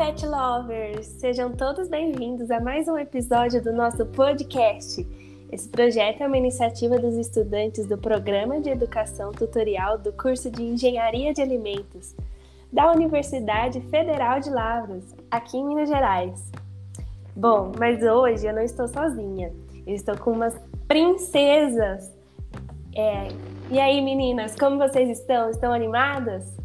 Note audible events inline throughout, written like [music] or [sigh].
pet lovers! Sejam todos bem-vindos a mais um episódio do nosso podcast. Esse projeto é uma iniciativa dos estudantes do Programa de Educação Tutorial do curso de Engenharia de Alimentos da Universidade Federal de Lavras, aqui em Minas Gerais. Bom, mas hoje eu não estou sozinha. Eu estou com umas princesas. É... E aí, meninas, como vocês estão? Estão animadas?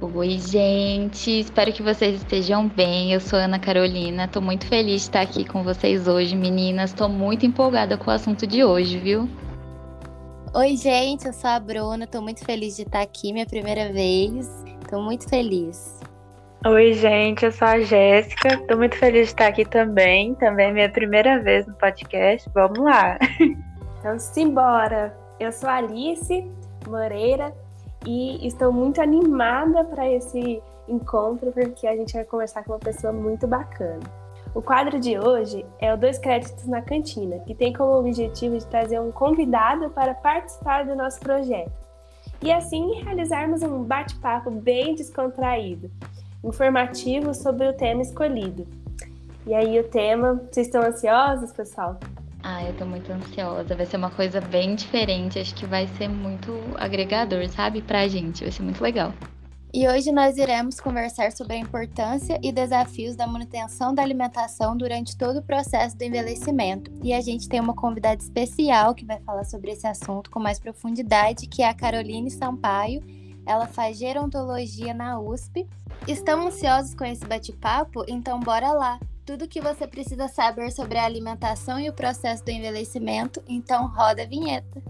Oi, gente. Espero que vocês estejam bem. Eu sou Ana Carolina. Estou muito feliz de estar aqui com vocês hoje, meninas. Estou muito empolgada com o assunto de hoje, viu? Oi, gente. Eu sou a Bruna. Estou muito feliz de estar aqui, minha primeira vez. Estou muito feliz. Oi, gente. Eu sou a Jéssica. Estou muito feliz de estar aqui também. Também é minha primeira vez no podcast. Vamos lá. [laughs] Então, simbora. Eu sou a Alice Moreira e estou muito animada para esse encontro porque a gente vai conversar com uma pessoa muito bacana. O quadro de hoje é o Dois Créditos na Cantina, que tem como objetivo de trazer um convidado para participar do nosso projeto e assim realizarmos um bate-papo bem descontraído, informativo sobre o tema escolhido. E aí, o tema, vocês estão ansiosos, pessoal? Ah, eu tô muito ansiosa. Vai ser uma coisa bem diferente. Acho que vai ser muito agregador, sabe? Pra gente. Vai ser muito legal. E hoje nós iremos conversar sobre a importância e desafios da manutenção da alimentação durante todo o processo do envelhecimento. E a gente tem uma convidada especial que vai falar sobre esse assunto com mais profundidade, que é a Caroline Sampaio. Ela faz gerontologia na USP. Estão ansiosos com esse bate-papo? Então bora lá! Tudo que você precisa saber sobre a alimentação e o processo do envelhecimento, então roda a vinheta.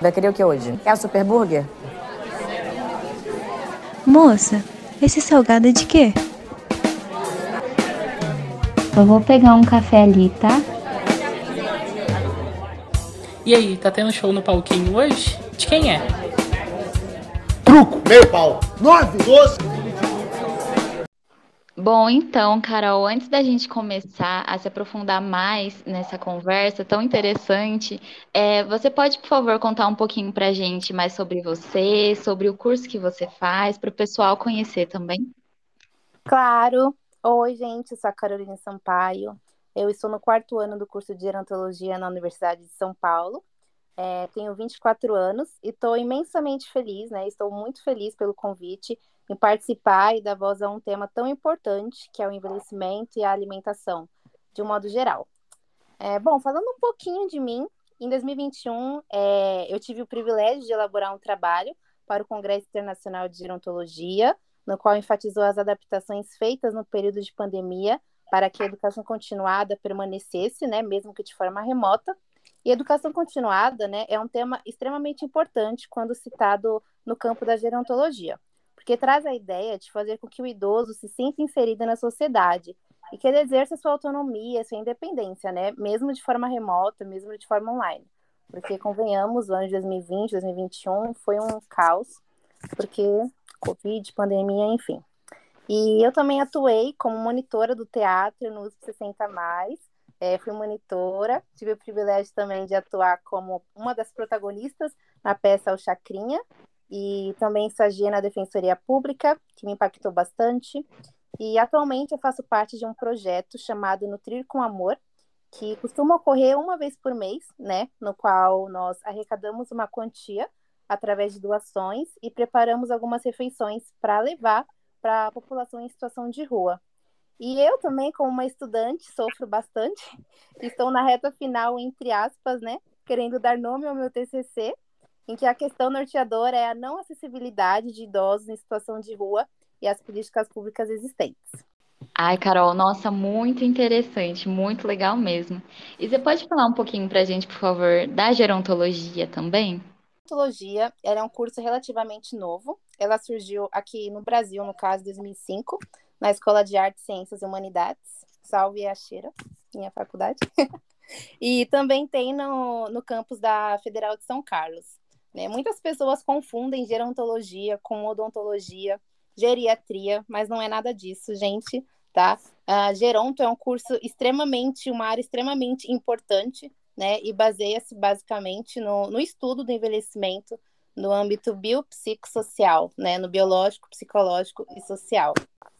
Vai querer o que hoje? É o Super Burger? Moça, esse salgado é de quê? Eu vou pegar um café ali, tá? E aí, tá tendo show no palquinho hoje? De quem é? Truco, meio pau. Nove, doze. Bom, então, Carol, antes da gente começar a se aprofundar mais nessa conversa tão interessante, é, você pode, por favor, contar um pouquinho para a gente mais sobre você, sobre o curso que você faz, para o pessoal conhecer também? Claro. Oi, gente, eu sou a Carolina Sampaio. Eu estou no quarto ano do curso de gerontologia na Universidade de São Paulo. É, tenho 24 anos e estou imensamente feliz, né? Estou muito feliz pelo convite em participar e dar voz a um tema tão importante que é o envelhecimento e a alimentação, de um modo geral. É, bom, falando um pouquinho de mim, em 2021 é, eu tive o privilégio de elaborar um trabalho para o Congresso Internacional de Gerontologia, no qual enfatizou as adaptações feitas no período de pandemia para que a educação continuada permanecesse, né, mesmo que de forma remota, e educação continuada né, é um tema extremamente importante quando citado no campo da gerontologia, porque traz a ideia de fazer com que o idoso se sinta inserido na sociedade e que ele exerça sua autonomia, sua independência, né, mesmo de forma remota, mesmo de forma online. Porque, convenhamos, o ano de 2020, 2021 foi um caos, porque Covid, pandemia, enfim. E eu também atuei como monitora do teatro no USP 60+, é, fui monitora, tive o privilégio também de atuar como uma das protagonistas na peça O Chacrinha, e também estagiei na Defensoria Pública, que me impactou bastante. E atualmente eu faço parte de um projeto chamado Nutrir com Amor, que costuma ocorrer uma vez por mês, né? No qual nós arrecadamos uma quantia através de doações e preparamos algumas refeições para levar para a população em situação de rua. E eu também, como uma estudante, sofro bastante. Estou na reta final, entre aspas, né? Querendo dar nome ao meu TCC, em que a questão norteadora é a não acessibilidade de idosos em situação de rua e as políticas públicas existentes. Ai, Carol, nossa, muito interessante, muito legal mesmo. E você pode falar um pouquinho para a gente, por favor, da gerontologia também? Gerontologia é um curso relativamente novo. Ela surgiu aqui no Brasil, no caso, 2005, na Escola de Artes, Ciências e Humanidades. Salve a Cheira, minha faculdade. [laughs] e também tem no, no campus da Federal de São Carlos. Né? Muitas pessoas confundem gerontologia com odontologia, geriatria, mas não é nada disso, gente, tá? Uh, geronto é um curso extremamente, uma área extremamente importante, né? E baseia-se basicamente no, no estudo do envelhecimento no âmbito biopsicossocial, né, no biológico, psicológico e social.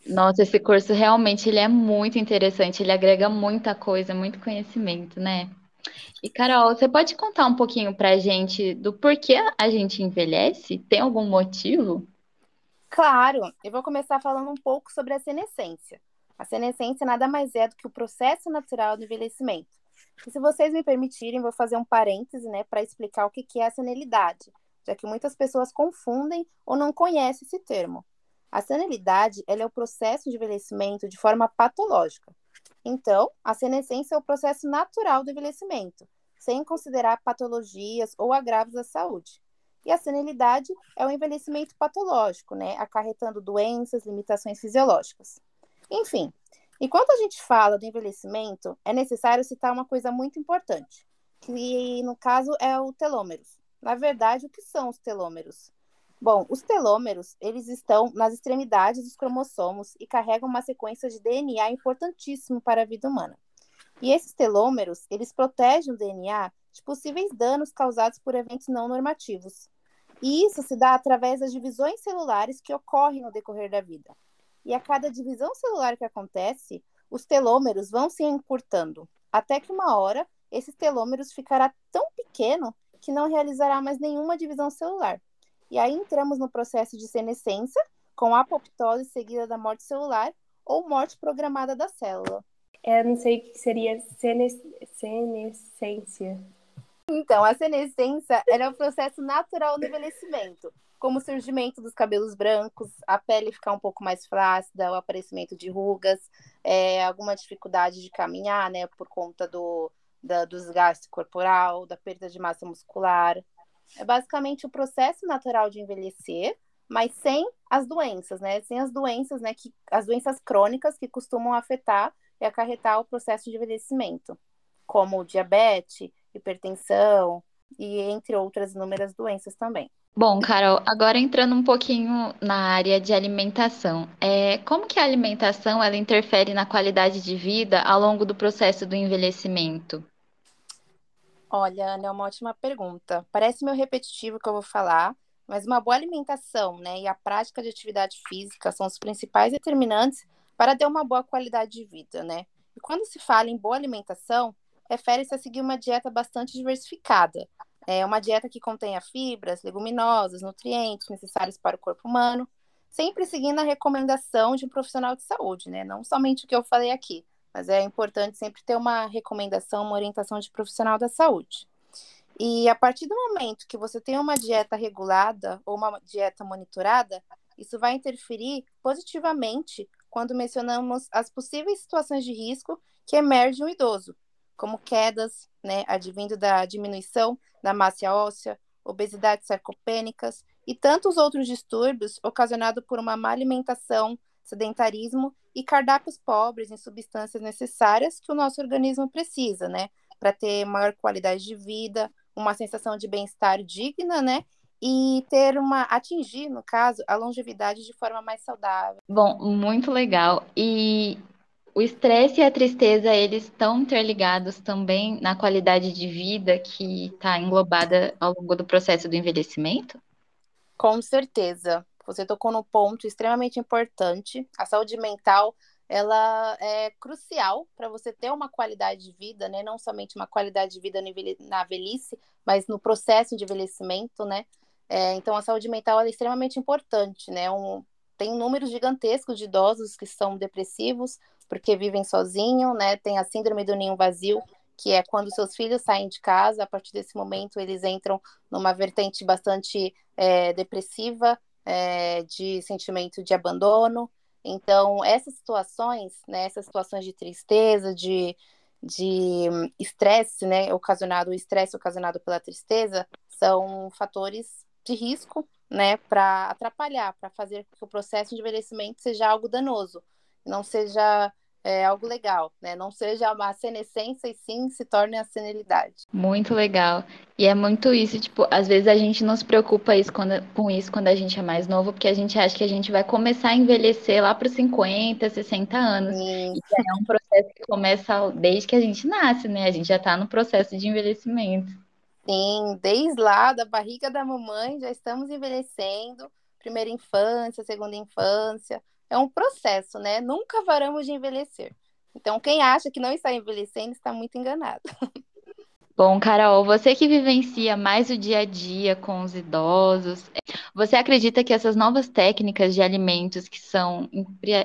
Nossa, esse curso realmente ele é muito interessante, ele agrega muita coisa, muito conhecimento, né? E Carol, você pode contar um pouquinho pra gente do porquê a gente envelhece? Tem algum motivo? Claro, eu vou começar falando um pouco sobre a senescência. A senescência nada mais é do que o processo natural do envelhecimento. E se vocês me permitirem, vou fazer um parêntese, né, para explicar o que é a senilidade, já que muitas pessoas confundem ou não conhecem esse termo. A senilidade é o processo de envelhecimento de forma patológica. Então, a senescência é o processo natural do envelhecimento, sem considerar patologias ou agravos à saúde. E a senilidade é o envelhecimento patológico, né, acarretando doenças, limitações fisiológicas. Enfim, enquanto a gente fala do envelhecimento, é necessário citar uma coisa muito importante, que no caso é o telômeros. Na verdade, o que são os telômeros? Bom, os telômeros, eles estão nas extremidades dos cromossomos e carregam uma sequência de DNA importantíssimo para a vida humana. E esses telômeros, eles protegem o DNA de possíveis danos causados por eventos não normativos. E isso se dá através das divisões celulares que ocorrem no decorrer da vida. E a cada divisão celular que acontece, os telômeros vão se encurtando, até que uma hora esses telômeros ficará tão pequeno que não realizará mais nenhuma divisão celular. E aí entramos no processo de senescência, com apoptose seguida da morte celular ou morte programada da célula. É, não sei o que seria senes... senescência. Então, a senescência é o processo natural do envelhecimento, como o surgimento dos cabelos brancos, a pele ficar um pouco mais flácida, o aparecimento de rugas, é, alguma dificuldade de caminhar, né, por conta do, da, do desgaste corporal, da perda de massa muscular, é basicamente o processo natural de envelhecer, mas sem as doenças, né? Sem as doenças, né? Que, as doenças crônicas que costumam afetar e acarretar o processo de envelhecimento, como diabetes, hipertensão e entre outras inúmeras doenças também. Bom, Carol, agora entrando um pouquinho na área de alimentação, é, como que a alimentação ela interfere na qualidade de vida ao longo do processo do envelhecimento? Olha, Ana, é uma ótima pergunta. Parece meio repetitivo o que eu vou falar, mas uma boa alimentação, né, e a prática de atividade física são os principais determinantes para ter uma boa qualidade de vida, né? E quando se fala em boa alimentação, refere-se a seguir uma dieta bastante diversificada. É uma dieta que contenha fibras, leguminosas, nutrientes necessários para o corpo humano, sempre seguindo a recomendação de um profissional de saúde, né? Não somente o que eu falei aqui, mas é importante sempre ter uma recomendação, uma orientação de profissional da saúde. E a partir do momento que você tem uma dieta regulada ou uma dieta monitorada, isso vai interferir positivamente quando mencionamos as possíveis situações de risco que emergem no idoso, como quedas, né, advindo da diminuição da massa óssea, obesidade sarcopênicas e tantos outros distúrbios ocasionados por uma má alimentação, sedentarismo e cardápios pobres em substâncias necessárias que o nosso organismo precisa, né? Para ter maior qualidade de vida, uma sensação de bem-estar digna, né? E ter uma atingir, no caso, a longevidade de forma mais saudável. Bom, muito legal. E o estresse e a tristeza, eles estão interligados também na qualidade de vida que está englobada ao longo do processo do envelhecimento? Com certeza. Você tocou no ponto extremamente importante. A saúde mental ela é crucial para você ter uma qualidade de vida, né? Não somente uma qualidade de vida na velhice, mas no processo de envelhecimento, né? É, então, a saúde mental é extremamente importante, né? Um, tem números gigantescos de idosos que são depressivos porque vivem sozinhos, né? Tem a síndrome do ninho vazio, que é quando seus filhos saem de casa, a partir desse momento eles entram numa vertente bastante é, depressiva, é, de sentimento de abandono. Então, essas situações, né, essas situações de tristeza, de de estresse, né, ocasionado, o estresse ocasionado pela tristeza, são fatores de risco, né, para atrapalhar, para fazer que o processo de envelhecimento seja algo danoso, não seja é algo legal, né? Não seja uma senescência e sim se torne a senilidade. Muito legal. E é muito isso, tipo, às vezes a gente não se preocupa isso quando, com isso quando a gente é mais novo, porque a gente acha que a gente vai começar a envelhecer lá para os 50, 60 anos. Sim. E é um processo que começa desde que a gente nasce, né? A gente já está no processo de envelhecimento. Sim, desde lá, da barriga da mamãe, já estamos envelhecendo. Primeira infância, segunda infância. É um processo, né? Nunca paramos de envelhecer. Então, quem acha que não está envelhecendo está muito enganado. [laughs] Bom, Carol, você que vivencia mais o dia a dia com os idosos, você acredita que essas novas técnicas de alimentos que são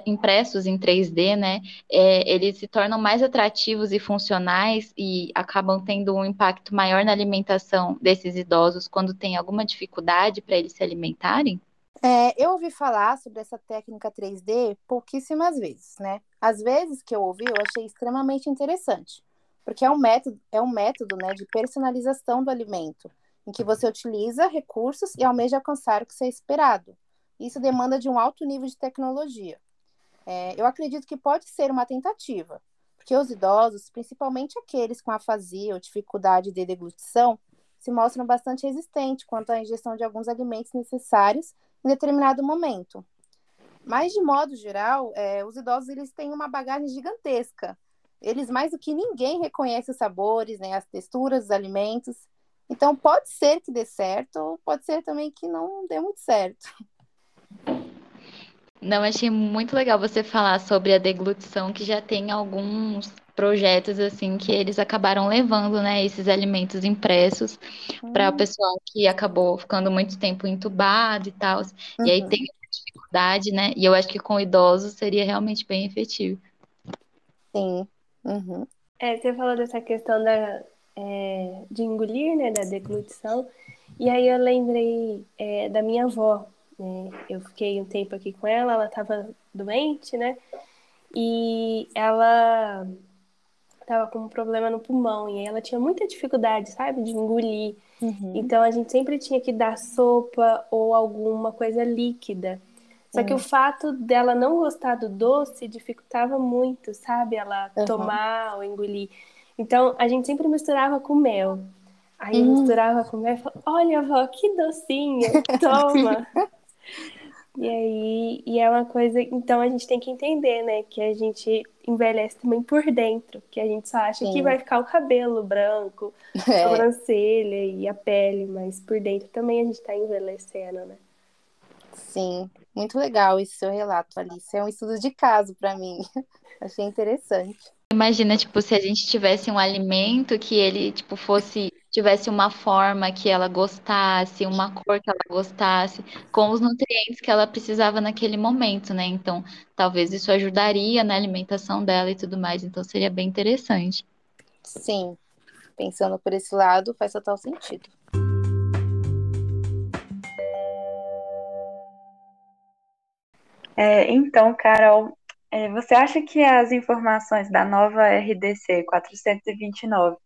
impressos em 3D, né, é, eles se tornam mais atrativos e funcionais e acabam tendo um impacto maior na alimentação desses idosos quando tem alguma dificuldade para eles se alimentarem? É, eu ouvi falar sobre essa técnica 3D pouquíssimas vezes, né? Às vezes que eu ouvi, eu achei extremamente interessante porque é um método, é um método né, de personalização do alimento, em que você utiliza recursos e almeja alcançar o que é esperado. Isso demanda de um alto nível de tecnologia. É, eu acredito que pode ser uma tentativa, porque os idosos, principalmente aqueles com afasia ou dificuldade de deglutição, se mostram bastante resistentes quanto à ingestão de alguns alimentos necessários em determinado momento. Mas, de modo geral, é, os idosos eles têm uma bagagem gigantesca eles mais do que ninguém reconhecem os sabores, né, as texturas dos alimentos. Então pode ser que dê certo, pode ser também que não dê muito certo. Não, achei muito legal você falar sobre a deglutição, que já tem alguns projetos assim que eles acabaram levando, né, esses alimentos impressos hum. para o pessoal que acabou ficando muito tempo entubado e tal. Uhum. E aí uhum. tem dificuldade, né? E eu acho que com idosos seria realmente bem efetivo. Sim. Uhum. É, você falou dessa questão da, é, de engolir, né, da deglutição, e aí eu lembrei é, da minha avó. Né? Eu fiquei um tempo aqui com ela, ela estava doente, né? E ela estava com um problema no pulmão e ela tinha muita dificuldade, sabe, de engolir. Uhum. Então a gente sempre tinha que dar sopa ou alguma coisa líquida. Só que o fato dela não gostar do doce dificultava muito, sabe? Ela uhum. tomar ou engolir. Então, a gente sempre misturava com mel. Aí uhum. misturava com mel e falava, olha, avó, que docinho, toma. [laughs] e aí, e é uma coisa... Então, a gente tem que entender, né? Que a gente envelhece também por dentro. Que a gente só acha Sim. que vai ficar o cabelo branco, [laughs] é. a sobrancelha e a pele. Mas por dentro também a gente tá envelhecendo, né? Sim, muito legal esse seu relato, Alice. É um estudo de caso para mim. [laughs] Achei interessante. Imagina, tipo, se a gente tivesse um alimento que ele, tipo, fosse tivesse uma forma que ela gostasse, uma cor que ela gostasse, com os nutrientes que ela precisava naquele momento, né? Então, talvez isso ajudaria na alimentação dela e tudo mais. Então, seria bem interessante. Sim, pensando por esse lado, faz total sentido. É, então, Carol, é, você acha que as informações da nova RDC 429,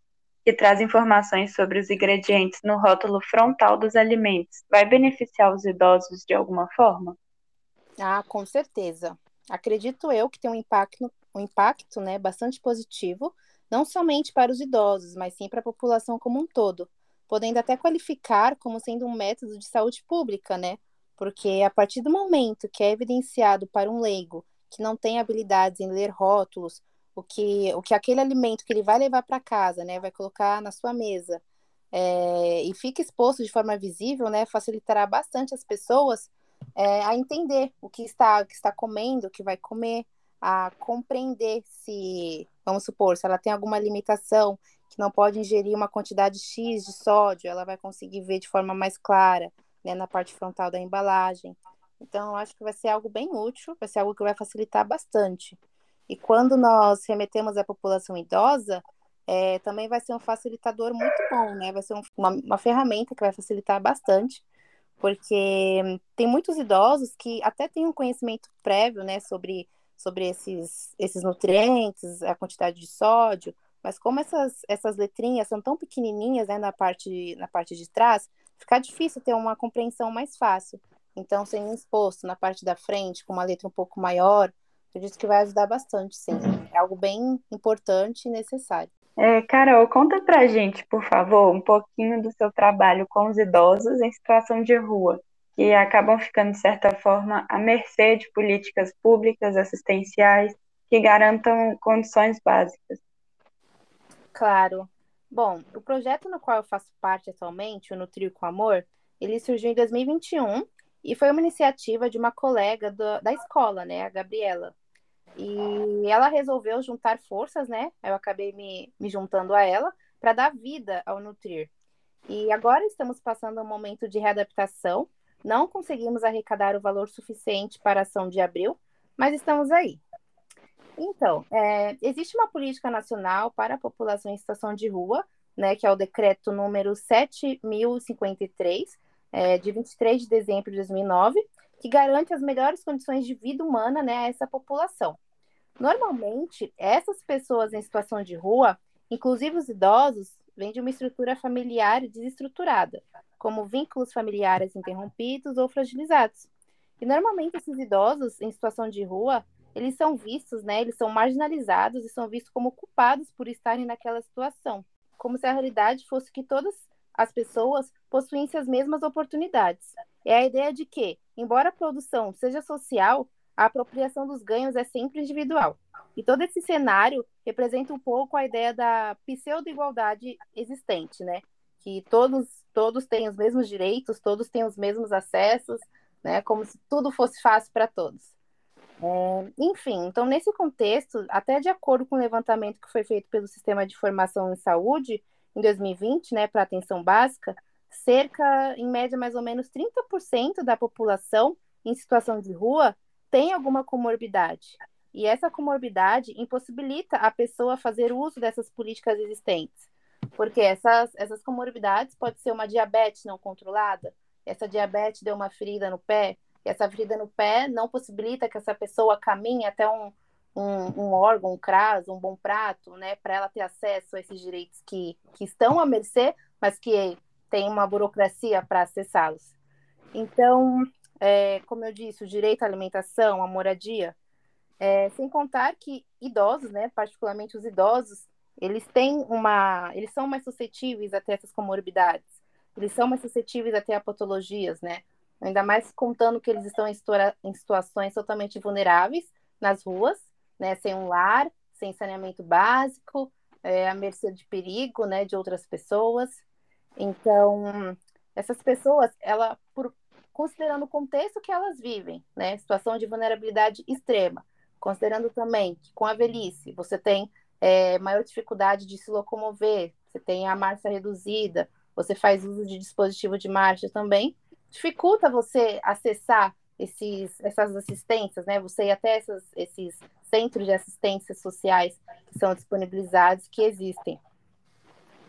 que traz informações sobre os ingredientes no rótulo frontal dos alimentos, vai beneficiar os idosos de alguma forma? Ah, com certeza. Acredito eu que tem um impacto, um impacto né, bastante positivo, não somente para os idosos, mas sim para a população como um todo, podendo até qualificar como sendo um método de saúde pública, né? porque a partir do momento que é evidenciado para um leigo que não tem habilidades em ler rótulos, o que, o que aquele alimento que ele vai levar para casa, né, vai colocar na sua mesa, é, e fica exposto de forma visível, né, facilitará bastante as pessoas é, a entender o que está, o que está comendo, o que vai comer, a compreender se, vamos supor, se ela tem alguma limitação, que não pode ingerir uma quantidade X de sódio, ela vai conseguir ver de forma mais clara né, na parte frontal da embalagem. Então, eu acho que vai ser algo bem útil, vai ser algo que vai facilitar bastante. E quando nós remetemos à população idosa, é, também vai ser um facilitador muito bom, né? Vai ser um, uma, uma ferramenta que vai facilitar bastante, porque tem muitos idosos que até têm um conhecimento prévio, né, sobre, sobre esses, esses nutrientes, a quantidade de sódio, mas como essas, essas letrinhas são tão pequenininhas, né, na parte, na parte de trás, fica difícil ter uma compreensão mais fácil. Então, sendo exposto na parte da frente, com uma letra um pouco maior, acredito que vai ajudar bastante, sim. É algo bem importante e necessário. É, Carol, conta pra gente, por favor, um pouquinho do seu trabalho com os idosos em situação de rua, que acabam ficando, de certa forma, à mercê de políticas públicas assistenciais que garantam condições básicas. Claro. Bom, o projeto no qual eu faço parte atualmente, o Nutrir com Amor, ele surgiu em 2021 e foi uma iniciativa de uma colega do, da escola, né, a Gabriela. E ela resolveu juntar forças, né? Eu acabei me, me juntando a ela para dar vida ao Nutrir. E agora estamos passando um momento de readaptação. Não conseguimos arrecadar o valor suficiente para a ação de abril, mas estamos aí. Então, é, existe uma política nacional para a população em situação de rua, né, que é o decreto número 7053, é, de 23 de dezembro de 2009, que garante as melhores condições de vida humana né, a essa população. Normalmente, essas pessoas em situação de rua, inclusive os idosos, vêm de uma estrutura familiar desestruturada, como vínculos familiares interrompidos ou fragilizados. E normalmente esses idosos em situação de rua, eles são vistos, né, eles são marginalizados e são vistos como culpados por estarem naquela situação, como se a realidade fosse que todas as pessoas possuíssem as mesmas oportunidades. É a ideia de que, embora a produção seja social, a apropriação dos ganhos é sempre individual. E todo esse cenário representa um pouco a ideia da pseudo-igualdade existente, né? Que todos, todos têm os mesmos direitos, todos têm os mesmos acessos, né? Como se tudo fosse fácil para todos. É, enfim, então nesse contexto, até de acordo com o levantamento que foi feito pelo Sistema de Informação em Saúde em 2020, né, para atenção básica, cerca, em média, mais ou menos 30% da população em situação de rua tem alguma comorbidade. E essa comorbidade impossibilita a pessoa fazer uso dessas políticas existentes. Porque essas, essas comorbidades pode ser uma diabetes não controlada, essa diabetes deu uma ferida no pé, e essa ferida no pé não possibilita que essa pessoa caminhe até um, um, um órgão, um CRAS, um bom prato, né, para ela ter acesso a esses direitos que, que estão à mercê, mas que tem uma burocracia para acessá-los. Então, é, como eu disse, o direito à alimentação, à moradia, é, sem contar que idosos, né, particularmente os idosos, eles têm uma, eles são mais suscetíveis a ter essas comorbidades, eles são mais suscetíveis a a patologias, né, ainda mais contando que eles estão em, em situações totalmente vulneráveis nas ruas, né, sem um lar, sem saneamento básico, é, à mercê de perigo, né, de outras pessoas. Então, essas pessoas, ela, por, considerando o contexto que elas vivem, né, situação de vulnerabilidade extrema, considerando também que com a velhice você tem é, maior dificuldade de se locomover, você tem a marcha reduzida, você faz uso de dispositivo de marcha também, dificulta você acessar esses, essas assistências, né? Você ir até essas, esses centros de assistências sociais que são disponibilizados, que existem.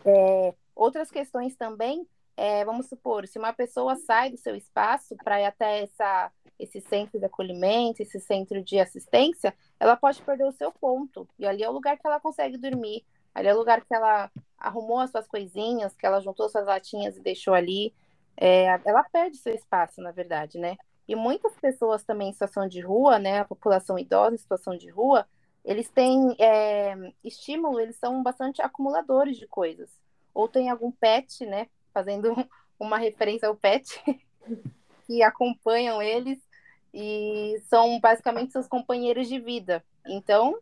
É, outras questões também é, vamos supor, se uma pessoa sai do seu espaço para ir até essa, esse centro de acolhimento, esse centro de assistência, ela pode perder o seu ponto. E ali é o lugar que ela consegue dormir, ali é o lugar que ela arrumou as suas coisinhas, que ela juntou suas latinhas e deixou ali. É, ela perde seu espaço, na verdade, né? E muitas pessoas também em situação de rua, né? A população idosa em situação de rua, eles têm é, estímulo, eles são bastante acumuladores de coisas. Ou tem algum pet, né? fazendo [laughs] uma referência ao pet, [laughs] que acompanham eles e são basicamente seus companheiros de vida. Então,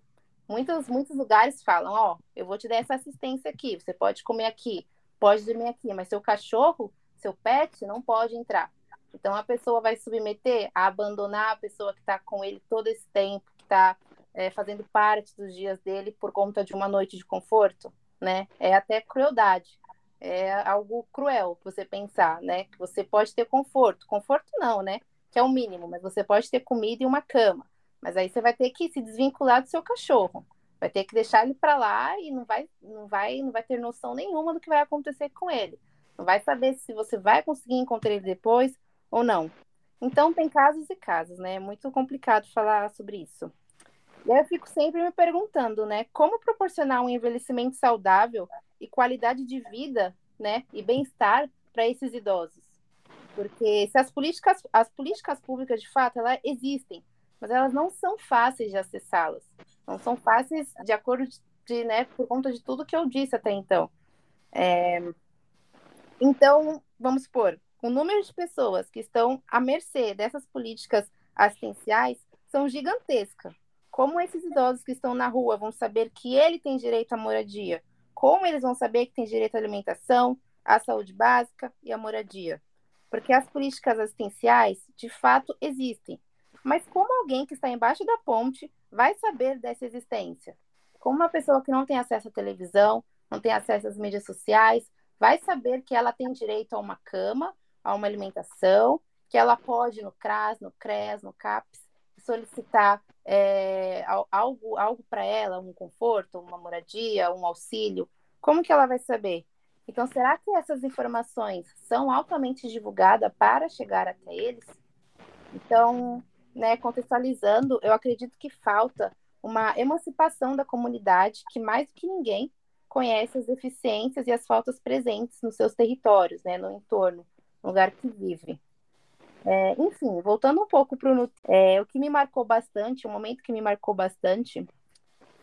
muitos, muitos lugares falam: Ó, oh, eu vou te dar essa assistência aqui, você pode comer aqui, pode dormir aqui, mas seu cachorro, seu pet, não pode entrar. Então, a pessoa vai submeter a abandonar a pessoa que está com ele todo esse tempo, que está é, fazendo parte dos dias dele por conta de uma noite de conforto, né? É até crueldade é algo cruel você pensar, né? Que você pode ter conforto. Conforto não, né? Que é o mínimo, mas você pode ter comida e uma cama. Mas aí você vai ter que se desvincular do seu cachorro. Vai ter que deixar ele para lá e não vai, não vai, não vai ter noção nenhuma do que vai acontecer com ele. Não vai saber se você vai conseguir encontrar ele depois ou não. Então tem casos e casos, né? É muito complicado falar sobre isso. Eu fico sempre me perguntando, né? Como proporcionar um envelhecimento saudável e qualidade de vida, né, e bem-estar para esses idosos. Porque se as políticas, as políticas públicas de fato, elas existem, mas elas não são fáceis de acessá-las. Não são fáceis de acordo de, né, por conta de tudo que eu disse até então. É... Então, vamos supor, o número de pessoas que estão à mercê dessas políticas assistenciais são gigantescas. Como esses idosos que estão na rua vão saber que ele tem direito à moradia? Como eles vão saber que tem direito à alimentação, à saúde básica e à moradia? Porque as políticas assistenciais, de fato, existem. Mas como alguém que está embaixo da ponte vai saber dessa existência? Como uma pessoa que não tem acesso à televisão, não tem acesso às mídias sociais, vai saber que ela tem direito a uma cama, a uma alimentação, que ela pode no CRAS, no CRES, no CAPS, solicitar é, algo, algo para ela, um conforto, uma moradia, um auxílio, como que ela vai saber? Então, será que essas informações são altamente divulgadas para chegar até eles? Então, né, contextualizando, eu acredito que falta uma emancipação da comunidade que, mais do que ninguém, conhece as deficiências e as faltas presentes nos seus territórios, né, no entorno, no lugar que vive. É, enfim, voltando um pouco para o é, o que me marcou bastante, o momento que me marcou bastante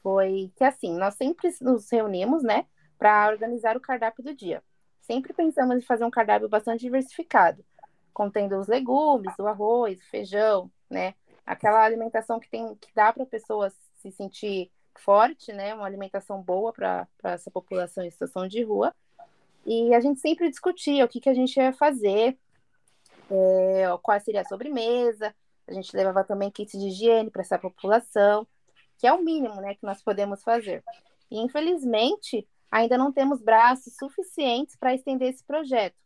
foi que assim, nós sempre nos reunimos, né, para organizar o cardápio do dia. Sempre pensamos em fazer um cardápio bastante diversificado, contendo os legumes, o arroz, o feijão, né, aquela alimentação que tem que dá para a pessoa se sentir forte, né, uma alimentação boa para essa população em situação de rua. E a gente sempre discutia o que, que a gente ia fazer, é, qual seria a sobremesa. A gente levava também kits de higiene para essa população, que é o mínimo né, que nós podemos fazer. E, infelizmente, ainda não temos braços suficientes para estender esse projeto.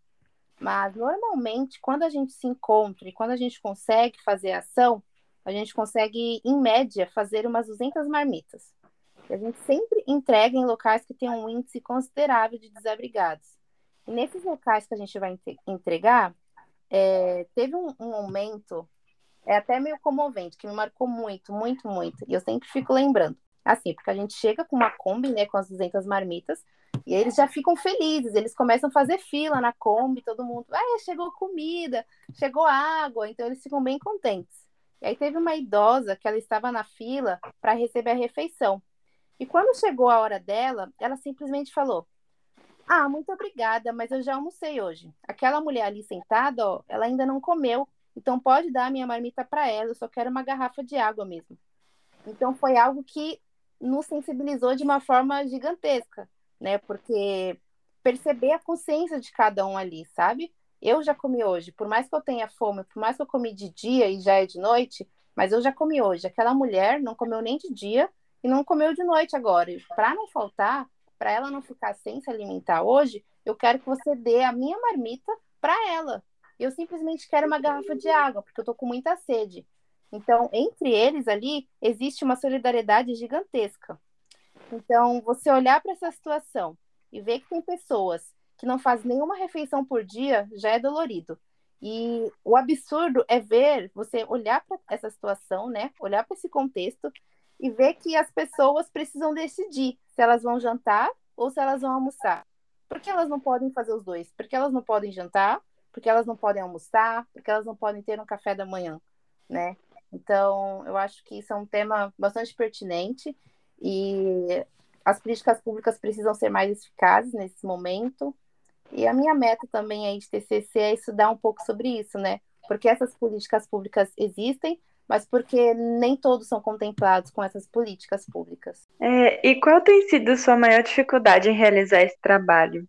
Mas, normalmente, quando a gente se encontra e quando a gente consegue fazer ação, a gente consegue, em média, fazer umas 200 marmitas. E a gente sempre entrega em locais que têm um índice considerável de desabrigados. E nesses locais que a gente vai entregar, é, teve um, um, momento, é até meio comovente, que me marcou muito, muito, muito. E eu sempre fico lembrando. Assim, porque a gente chega com uma Kombi, né, com as 200 marmitas, e eles já ficam felizes, eles começam a fazer fila na Kombi, todo mundo, ah, chegou comida, chegou água, então eles ficam bem contentes. E aí teve uma idosa que ela estava na fila para receber a refeição. E quando chegou a hora dela, ela simplesmente falou: ah, muito obrigada, mas eu já almocei hoje. Aquela mulher ali sentada, ó, ela ainda não comeu, então pode dar a minha marmita para ela, eu só quero uma garrafa de água mesmo. Então foi algo que nos sensibilizou de uma forma gigantesca, né? Porque perceber a consciência de cada um ali, sabe? Eu já comi hoje, por mais que eu tenha fome, por mais que eu comi de dia e já é de noite, mas eu já comi hoje. Aquela mulher não comeu nem de dia e não comeu de noite agora. Para não faltar, para ela não ficar sem se alimentar hoje, eu quero que você dê a minha marmita para ela. Eu simplesmente quero uma garrafa de água, porque eu tô com muita sede. Então, entre eles ali, existe uma solidariedade gigantesca. Então, você olhar para essa situação e ver que tem pessoas que não fazem nenhuma refeição por dia já é dolorido. E o absurdo é ver, você olhar para essa situação, né? Olhar para esse contexto e ver que as pessoas precisam decidir se elas vão jantar ou se elas vão almoçar. Por que elas não podem fazer os dois? Porque elas não podem jantar, porque elas não podem almoçar, porque elas não podem ter um café da manhã, né? Então, eu acho que isso é um tema bastante pertinente e as políticas públicas precisam ser mais eficazes nesse momento. E a minha meta também aí de TCC é estudar um pouco sobre isso, né? Porque essas políticas públicas existem, mas porque nem todos são contemplados com essas políticas públicas. É, e qual tem sido sua maior dificuldade em realizar esse trabalho?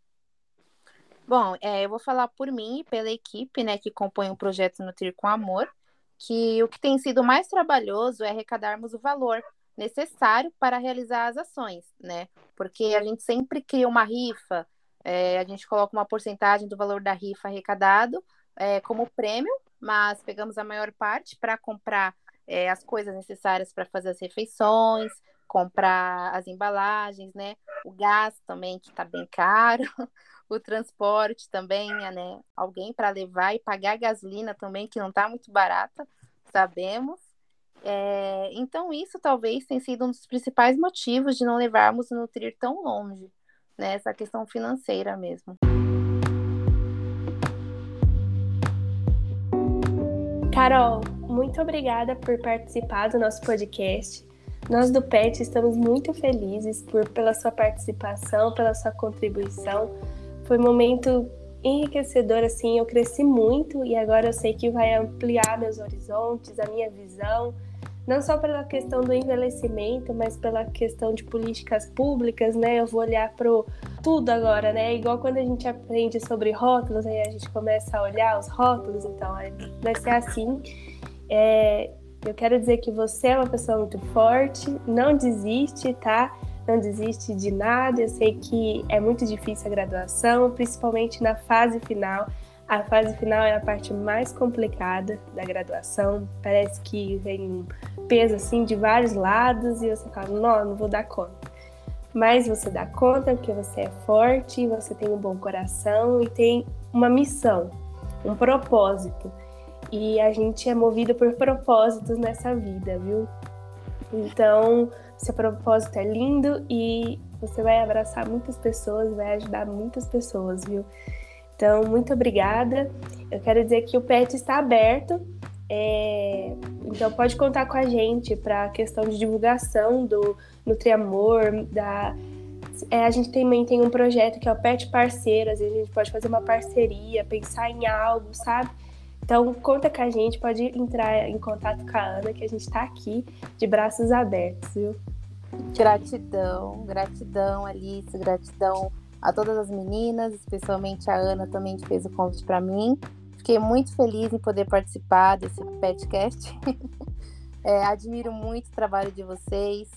Bom, é, eu vou falar por mim e pela equipe, né, que compõe o projeto Nutrir com Amor, que o que tem sido mais trabalhoso é arrecadarmos o valor necessário para realizar as ações, né? Porque a gente sempre cria uma rifa, é, a gente coloca uma porcentagem do valor da rifa arrecadado é, como prêmio mas pegamos a maior parte para comprar é, as coisas necessárias para fazer as refeições, comprar as embalagens, né? O gás também, que está bem caro, [laughs] o transporte também, né? Alguém para levar e pagar a gasolina também, que não está muito barata, sabemos. É, então, isso talvez tenha sido um dos principais motivos de não levarmos o Nutrir tão longe, né? Essa questão financeira mesmo. Carol, muito obrigada por participar do nosso podcast. Nós do PET estamos muito felizes por, pela sua participação, pela sua contribuição. Foi um momento enriquecedor, assim, eu cresci muito e agora eu sei que vai ampliar meus horizontes, a minha visão, não só pela questão do envelhecimento, mas pela questão de políticas públicas, né? Eu vou olhar para tudo agora, né? Igual quando a gente aprende sobre rótulos, aí a gente começa a olhar os rótulos, então vai ser assim. É, eu quero dizer que você é uma pessoa muito forte, não desiste, tá? Não desiste de nada. Eu sei que é muito difícil a graduação, principalmente na fase final. A fase final é a parte mais complicada da graduação. Parece que vem um peso assim de vários lados e você fala: "Não, não vou dar conta". Mas você dá conta porque você é forte, você tem um bom coração e tem uma missão, um propósito. E a gente é movido por propósitos nessa vida, viu? Então, seu propósito é lindo e você vai abraçar muitas pessoas, vai ajudar muitas pessoas, viu? Então, muito obrigada. Eu quero dizer que o PET está aberto, é... então pode contar com a gente para a questão de divulgação do Nutriamor, da é, a gente também tem um projeto que é o PET Parceiras, a gente pode fazer uma parceria, pensar em algo, sabe? Então, conta com a gente, pode entrar em contato com a Ana, que a gente está aqui de braços abertos, viu? Gratidão, gratidão, Alice, gratidão a todas as meninas, especialmente a Ana também que fez o convite para mim. Fiquei muito feliz em poder participar desse podcast. [laughs] é, admiro muito o trabalho de vocês.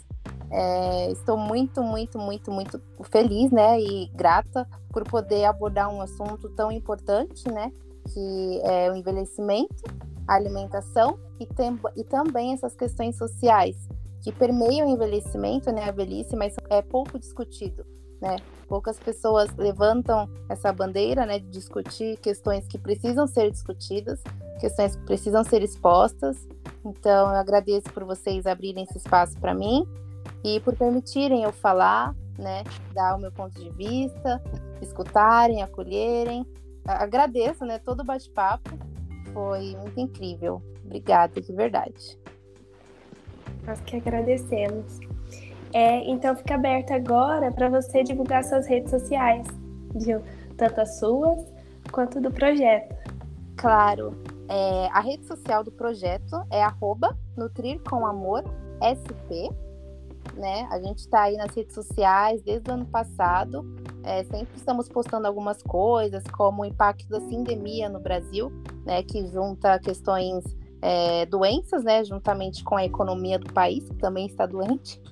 É, estou muito, muito, muito, muito feliz, né, e grata por poder abordar um assunto tão importante, né, que é o envelhecimento, a alimentação e, tem, e também essas questões sociais que permeiam o envelhecimento, né, a velhice, mas é pouco discutido né? Poucas pessoas levantam essa bandeira, né, de discutir questões que precisam ser discutidas, questões que precisam ser expostas. Então, eu agradeço por vocês abrirem esse espaço para mim e por permitirem eu falar, né, dar o meu ponto de vista, escutarem, acolherem. Agradeço, né, todo o bate-papo. Foi muito incrível. Obrigada, de verdade. Nós que agradecemos. É, então fica aberto agora para você divulgar suas redes sociais, viu? Tanto as suas quanto do projeto. Claro. É, a rede social do projeto é arroba Nutrir com Amor SP. Né? A gente está aí nas redes sociais desde o ano passado. É, sempre estamos postando algumas coisas, como o impacto da sindemia no Brasil, né? Que junta questões é, doenças, né? Juntamente com a economia do país, que também está doente.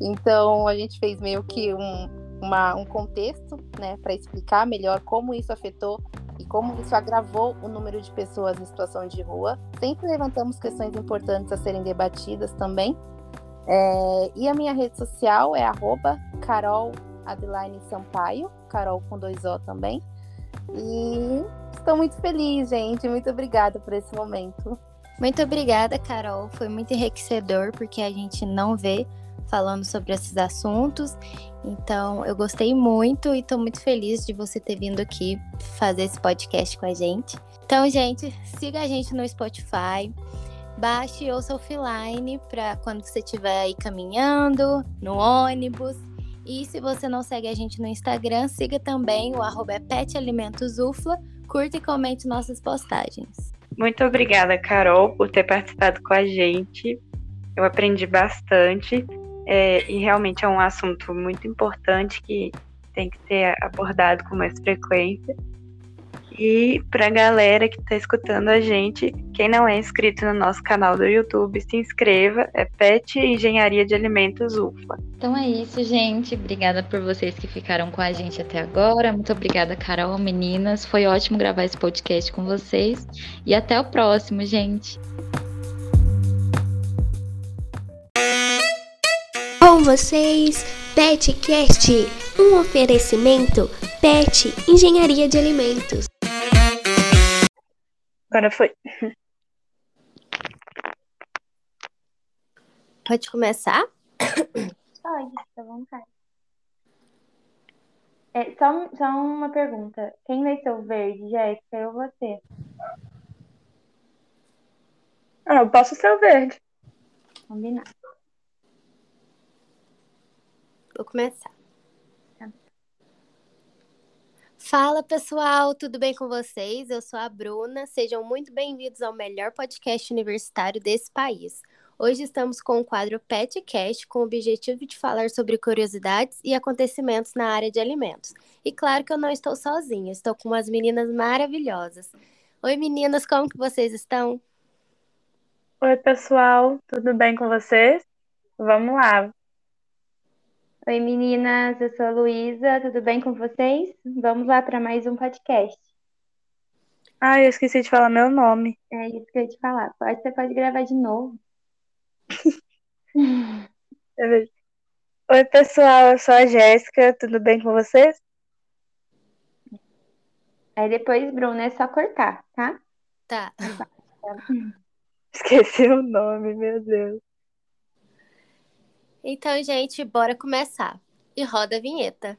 Então a gente fez meio que um, uma, um contexto, né, para explicar melhor como isso afetou e como isso agravou o número de pessoas em situação de rua. Sempre levantamos questões importantes a serem debatidas também. É, e a minha rede social é arroba Sampaio, Carol com dois O também. E estou muito feliz, gente. Muito obrigada por esse momento. Muito obrigada, Carol. Foi muito enriquecedor, porque a gente não vê falando sobre esses assuntos. Então, eu gostei muito e estou muito feliz de você ter vindo aqui fazer esse podcast com a gente. Então, gente, siga a gente no Spotify. Baixe ouça offline para quando você estiver aí caminhando, no ônibus. E se você não segue a gente no Instagram, siga também o arroba petalimentosufla, curta e comente nossas postagens. Muito obrigada, Carol, por ter participado com a gente. Eu aprendi bastante. É, e realmente é um assunto muito importante que tem que ser abordado com mais frequência. E para a galera que está escutando a gente, quem não é inscrito no nosso canal do YouTube, se inscreva. É PET Engenharia de Alimentos UFA. Então é isso, gente. Obrigada por vocês que ficaram com a gente até agora. Muito obrigada, Carol, meninas. Foi ótimo gravar esse podcast com vocês. E até o próximo, gente. Vocês, PetCast, um oferecimento Pet Engenharia de Alimentos. Agora foi. Pode começar? Pode, fica à vontade. É, só, só uma pergunta. Quem vai ser o verde, Jéssica, ou você? Ah, eu posso ser o verde. Combinado. Vou começar. Fala pessoal, tudo bem com vocês? Eu sou a Bruna. Sejam muito bem-vindos ao melhor podcast universitário desse país. Hoje estamos com o quadro PetCast com o objetivo de falar sobre curiosidades e acontecimentos na área de alimentos. E claro que eu não estou sozinha, estou com umas meninas maravilhosas. Oi meninas, como que vocês estão? Oi pessoal, tudo bem com vocês? Vamos lá. Oi meninas, eu sou a Luísa, tudo bem com vocês? Vamos lá para mais um podcast. Ah, eu esqueci de falar meu nome. É isso que eu ia te falar. Pode, você pode gravar de novo. Oi, pessoal, eu sou a Jéssica, tudo bem com vocês? Aí depois, Bruna, é só cortar, tá? Tá. [laughs] Esqueci o nome, meu Deus. Então, gente, bora começar. E roda a vinheta.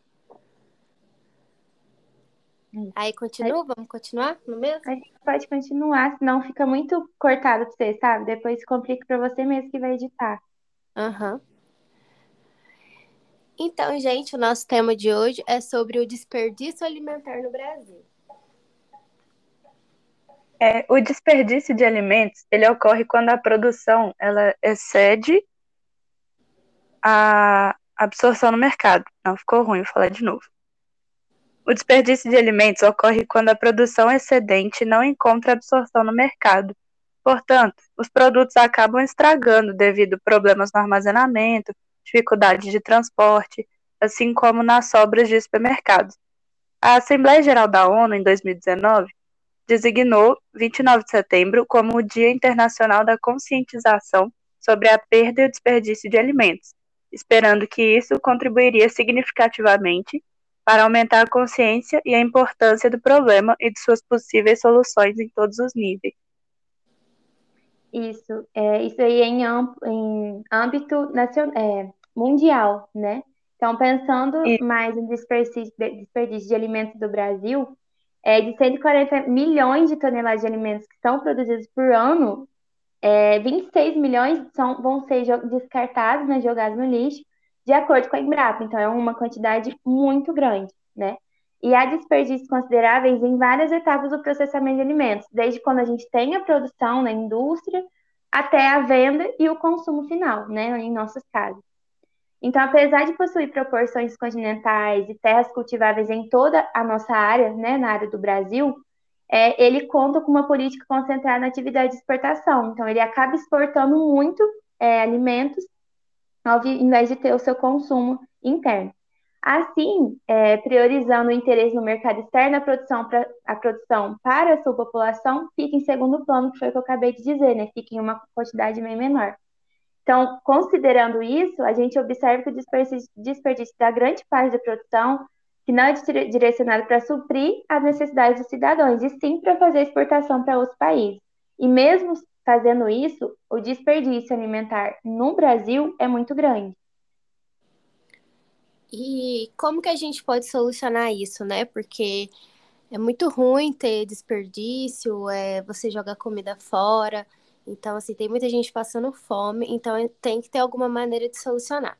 Aí continua? Vamos continuar no mesmo? A gente pode continuar, senão fica muito cortado pra você, sabe? Depois complica pra você mesmo que vai editar. Aham. Então, gente, o nosso tema de hoje é sobre o desperdício alimentar no Brasil. É, o desperdício de alimentos, ele ocorre quando a produção, ela excede a absorção no mercado. Não, ficou ruim, vou falar de novo. O desperdício de alimentos ocorre quando a produção excedente não encontra absorção no mercado. Portanto, os produtos acabam estragando devido a problemas no armazenamento, dificuldades de transporte, assim como nas sobras de supermercados. A Assembleia Geral da ONU, em 2019, designou 29 de setembro como o Dia Internacional da Conscientização sobre a Perda e o Desperdício de Alimentos, esperando que isso contribuiria significativamente para aumentar a consciência e a importância do problema e de suas possíveis soluções em todos os níveis. Isso, é, isso aí é em, em âmbito nacional, é, mundial, né? Então, pensando mais no desperdício, desperdício de alimentos do Brasil, é, de 140 milhões de toneladas de alimentos que são produzidos por ano, é, 26 milhões são, vão ser descartados, né, jogados no lixo, de acordo com a Embrapa. Então, é uma quantidade muito grande, né? E há desperdícios consideráveis em várias etapas do processamento de alimentos, desde quando a gente tem a produção na indústria até a venda e o consumo final, né, em nossas casas. Então, apesar de possuir proporções continentais e terras cultiváveis em toda a nossa área, né, na área do Brasil, é, ele conta com uma política concentrada na atividade de exportação. Então, ele acaba exportando muito é, alimentos ao invés de ter o seu consumo interno. Assim, é, priorizando o interesse no mercado externo, a produção, pra, a produção para a sua população fica em segundo plano, que foi o que eu acabei de dizer, né? Fica em uma quantidade bem menor. Então, considerando isso, a gente observa que o desperdício, desperdício da grande parte da produção, que não é direcionado para suprir as necessidades dos cidadãos, e sim para fazer exportação para outros países. E mesmo fazendo isso, o desperdício alimentar no Brasil é muito grande. E como que a gente pode solucionar isso, né? Porque é muito ruim ter desperdício, é, você joga comida fora. Então, assim, tem muita gente passando fome, então tem que ter alguma maneira de solucionar.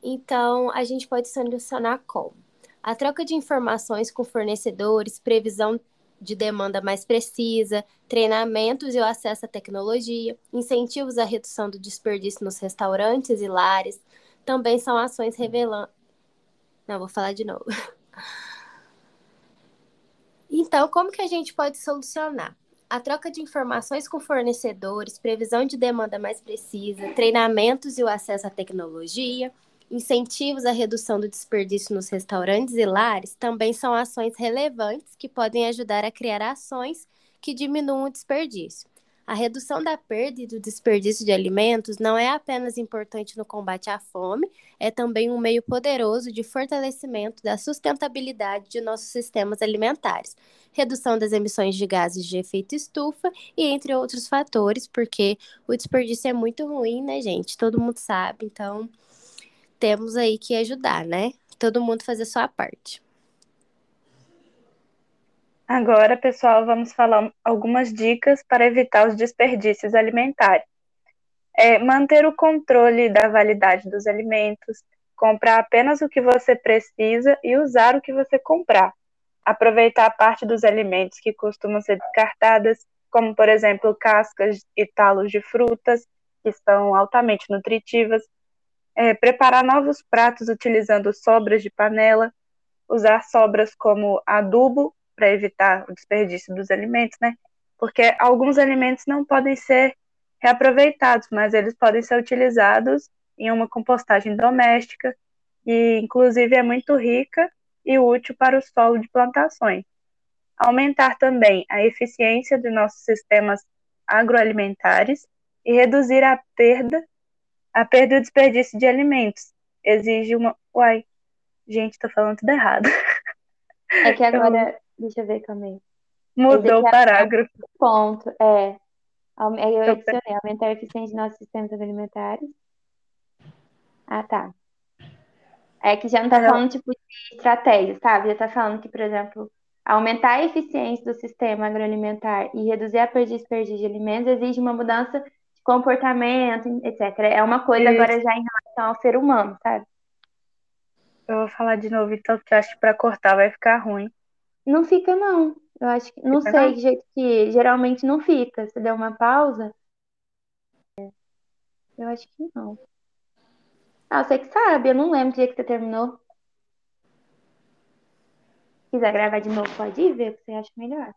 Então, a gente pode solucionar como? A troca de informações com fornecedores, previsão de demanda mais precisa, treinamentos e o acesso à tecnologia, incentivos à redução do desperdício nos restaurantes e lares, também são ações revelando. Não, vou falar de novo. [laughs] Então, como que a gente pode solucionar? A troca de informações com fornecedores, previsão de demanda mais precisa, treinamentos e o acesso à tecnologia, Incentivos à redução do desperdício nos restaurantes e lares também são ações relevantes que podem ajudar a criar ações que diminuam o desperdício. A redução da perda e do desperdício de alimentos não é apenas importante no combate à fome, é também um meio poderoso de fortalecimento da sustentabilidade de nossos sistemas alimentares, redução das emissões de gases de efeito estufa e entre outros fatores, porque o desperdício é muito ruim, né, gente? Todo mundo sabe, então temos aí que ajudar, né? Todo mundo fazer sua parte. Agora, pessoal, vamos falar algumas dicas para evitar os desperdícios alimentares. É manter o controle da validade dos alimentos, comprar apenas o que você precisa e usar o que você comprar. Aproveitar a parte dos alimentos que costumam ser descartadas, como por exemplo cascas e talos de frutas, que são altamente nutritivas, é, preparar novos pratos utilizando sobras de panela, usar sobras como adubo para evitar o desperdício dos alimentos, né? Porque alguns alimentos não podem ser reaproveitados, mas eles podem ser utilizados em uma compostagem doméstica e, inclusive, é muito rica e útil para o solo de plantações. Aumentar também a eficiência dos nossos sistemas agroalimentares e reduzir a perda, a perda e o desperdício de alimentos. Exige uma. Uai, gente, tô falando tudo errado. É que [laughs] agora. Deixa eu ver também. Mudou o parágrafo. Ponto, é. Eu adicionei aumentar a eficiência de nossos sistemas alimentares. Ah, tá. É que já não tá falando, tipo, de estratégia, sabe? Já tá falando que, por exemplo, aumentar a eficiência do sistema agroalimentar e reduzir a perda e desperdício de alimentos exige uma mudança comportamento, etc. É uma coisa Isso. agora já em relação ao ser humano, sabe? Eu vou falar de novo, então, porque eu acho que pra cortar vai ficar ruim. Não fica, não. Eu acho que. Não fica sei, de jeito que geralmente não fica. Se der uma pausa. Eu acho que não. Ah, você que sabe, eu não lembro do dia que você terminou. Se quiser gravar de novo, pode ir ver o que você acha melhor.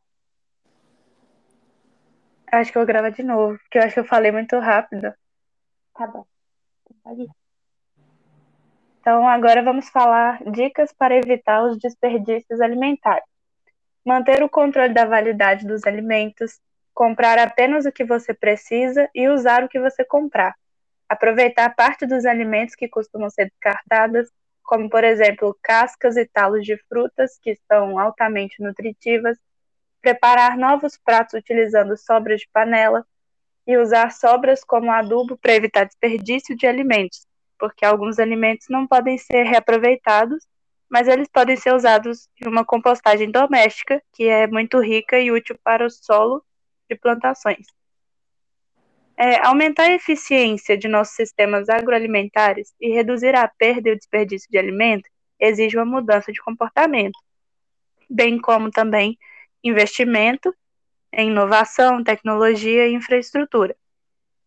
Acho que eu vou gravar de novo, porque eu acho que eu falei muito rápido. Tá bom. Então, agora vamos falar dicas para evitar os desperdícios alimentares. Manter o controle da validade dos alimentos, comprar apenas o que você precisa e usar o que você comprar aproveitar parte dos alimentos que costumam ser descartadas, como, por exemplo, cascas e talos de frutas, que são altamente nutritivas, preparar novos pratos utilizando sobras de panela e usar sobras como adubo para evitar desperdício de alimentos, porque alguns alimentos não podem ser reaproveitados, mas eles podem ser usados em uma compostagem doméstica, que é muito rica e útil para o solo de plantações. É, aumentar a eficiência de nossos sistemas agroalimentares e reduzir a perda e o desperdício de alimento exige uma mudança de comportamento, bem como também investimento em inovação, tecnologia e infraestrutura.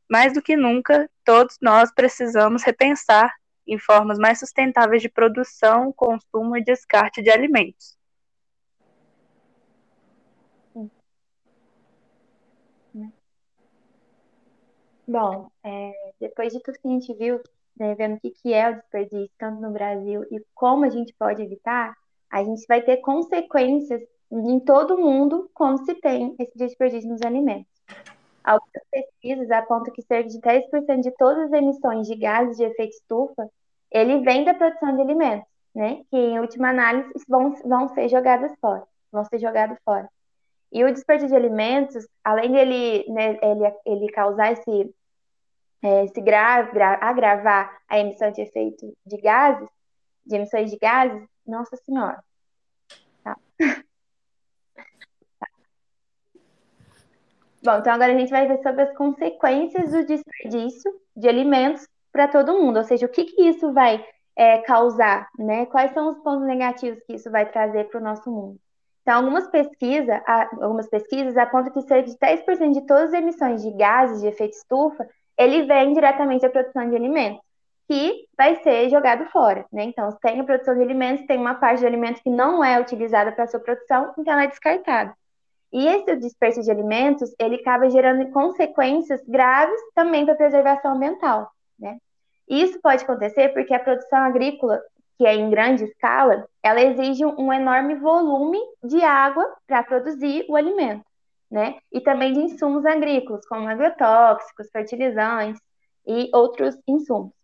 Mais do que nunca, todos nós precisamos repensar em formas mais sustentáveis de produção, consumo e descarte de alimentos. Bom, é, depois de tudo que a gente viu, né, vendo o que, que é o desperdício, tanto no Brasil e como a gente pode evitar, a gente vai ter consequências em todo o mundo quando se tem esse desperdício nos alimentos. Algumas pesquisas apontam que cerca de 10% de todas as emissões de gases de efeito estufa, ele vem da produção de alimentos, né? Que em última análise vão, vão ser jogadas fora, vão ser jogados fora. E o desperdício de alimentos, além de né, ele, ele causar esse é, se gra, gra, agravar a emissão de efeito de gases, de emissões de gases, nossa senhora. Tá. [laughs] Bom, então agora a gente vai ver sobre as consequências do desperdício de alimentos para todo mundo, ou seja, o que, que isso vai é, causar, né? Quais são os pontos negativos que isso vai trazer para o nosso mundo? Então, algumas pesquisas, algumas pesquisas apontam que cerca de 10% de todas as emissões de gases de efeito estufa ele vem diretamente da produção de alimentos, que vai ser jogado fora, né? Então, tem a produção de alimentos, tem uma parte de alimentos que não é utilizada para sua produção, então ela é descartada. E esse desperdício de alimentos, ele acaba gerando consequências graves também para a preservação ambiental, né? Isso pode acontecer porque a produção agrícola, que é em grande escala, ela exige um enorme volume de água para produzir o alimento né? E também de insumos agrícolas, como agrotóxicos, fertilizantes e outros insumos.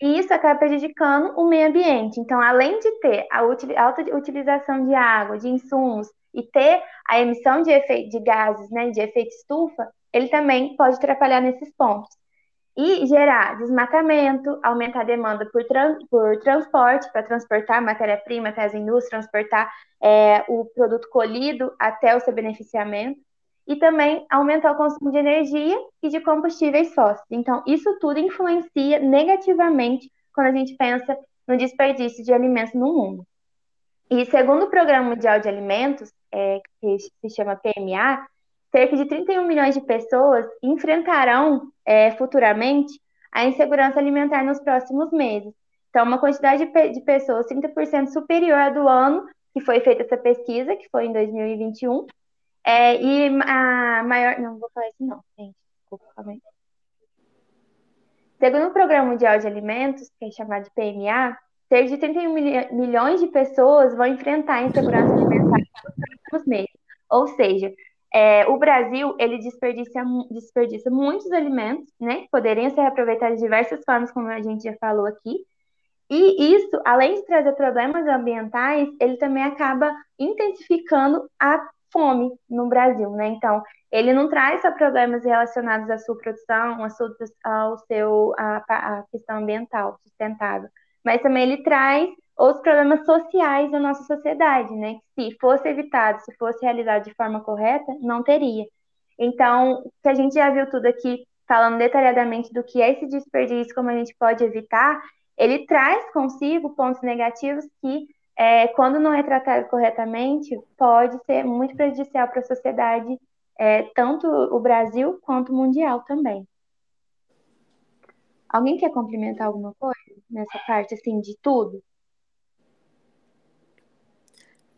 E isso acaba prejudicando o meio ambiente. Então, além de ter a alta utilização de água, de insumos e ter a emissão de, efeito, de gases, né, de efeito estufa, ele também pode atrapalhar nesses pontos. E gerar desmatamento, aumentar a demanda por, por transporte, para transportar matéria-prima até as indústrias, transportar é, o produto colhido até o seu beneficiamento e também aumentar o consumo de energia e de combustíveis fósseis. Então, isso tudo influencia negativamente quando a gente pensa no desperdício de alimentos no mundo. E segundo o Programa Mundial de Alimentos, é, que se chama PMA, cerca de 31 milhões de pessoas enfrentarão é, futuramente a insegurança alimentar nos próximos meses. Então, uma quantidade de, de pessoas 30% superior à do ano que foi feita essa pesquisa, que foi em 2021. É, e a maior. Não, vou falar isso não, gente. Desculpa, calma aí. Segundo o Programa Mundial de Alimentos, que é chamado de PMA, cerca de 31 milhões de pessoas vão enfrentar insegurança alimentar nos próximos meses. Ou seja, é, o Brasil ele desperdiça, desperdiça muitos alimentos, né? Poderiam ser aproveitados de diversas formas, como a gente já falou aqui. E isso, além de trazer problemas ambientais, ele também acaba intensificando a fome no Brasil, né? Então, ele não traz só problemas relacionados à sua produção, ao seu, à, à questão ambiental sustentável, mas também ele traz outros problemas sociais da nossa sociedade, né? Se fosse evitado, se fosse realizado de forma correta, não teria. Então, se a gente já viu tudo aqui falando detalhadamente do que é esse desperdício, como a gente pode evitar, ele traz consigo pontos negativos que é, quando não é tratado corretamente, pode ser muito prejudicial para a sociedade, é, tanto o Brasil quanto o mundial também. Alguém quer complementar alguma coisa nessa parte, assim, de tudo?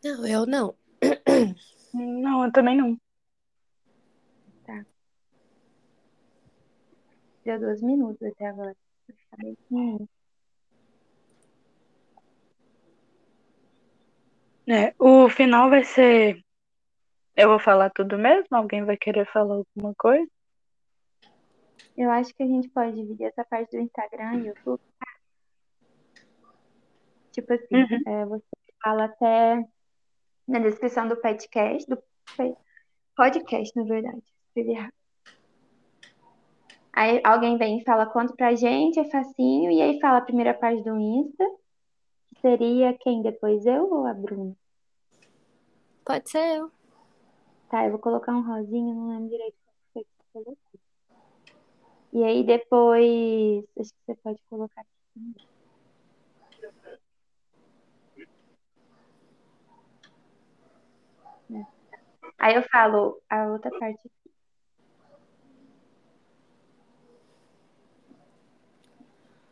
Não, eu não. Não, eu também não. Tá. Deu dois minutos até agora. Hum. É, o final vai ser. Eu vou falar tudo mesmo? Alguém vai querer falar alguma coisa? Eu acho que a gente pode dividir essa parte do Instagram e YouTube. Tipo assim, Uhum. é, você fala até na descrição do podcast, do podcast, na verdade. Escrevi errado. Aí alguém vem e fala quanto pra gente, é facinho, e aí fala a primeira parte do Insta, que seria quem depois eu ou a Bruna? Pode ser eu. Tá, eu vou colocar um rosinha, não lembro direito foi que você colocou. E aí depois, acho que você pode colocar aqui. É. Aí eu falo a outra parte aqui.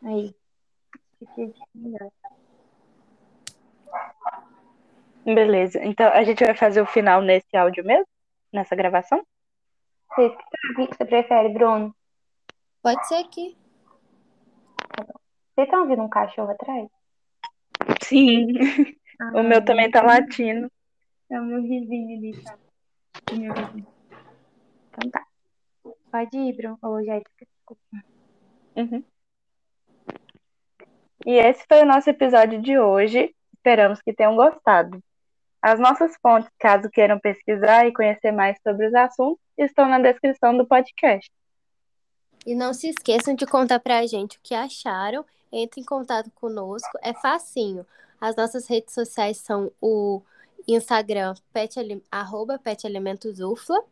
Aí. Que fica melhor. Beleza. Então a gente vai fazer o final nesse áudio mesmo? Nessa gravação? Você, o que você prefere, Bruno? Pode ser aqui. Vocês estão ouvindo um cachorro atrás? Sim. O meu também tá latindo. É o meu vizinho ali, tá? Meu vizinho. Então tá. Pode ir, Bruno. Ô, Jéssica, desculpa. Uhum. E esse foi o nosso episódio de hoje. Esperamos que tenham gostado. As nossas fontes, caso queiram pesquisar e conhecer mais sobre os assuntos, estão na descrição do podcast. E não se esqueçam de contar pra gente o que acharam. Entre em contato conosco, é facinho. As nossas redes sociais são o Instagram, pet, arroba petalimentosufla.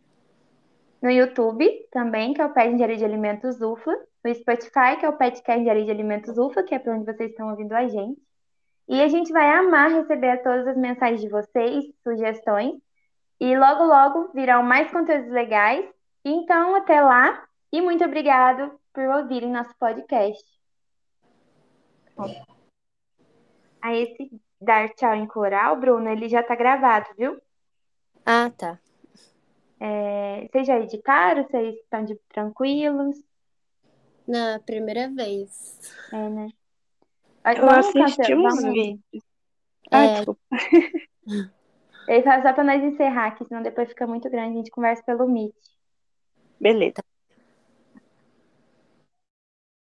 No YouTube também, que é o Pet Engenharia de Alimentos UFLA. No Spotify, que é o Petcast Engenharia de Alimentos UFLA, que é para onde vocês estão ouvindo a gente. E a gente vai amar receber todas as mensagens de vocês, sugestões. E logo, logo virão mais conteúdos legais. Então, até lá. E muito obrigado por ouvirem nosso podcast. Aí, esse dar tchau em coral, Bruno, ele já tá gravado, viu? Ah, tá. É, vocês já editaram? Vocês estão de tranquilos? Na primeira vez. É, né? Eu Vamos assisti uns vídeos. Ah, É. desculpa. [laughs] [laughs] Ele fala só pra nós encerrar aqui, senão depois fica muito grande, a gente conversa pelo Meet. Beleza.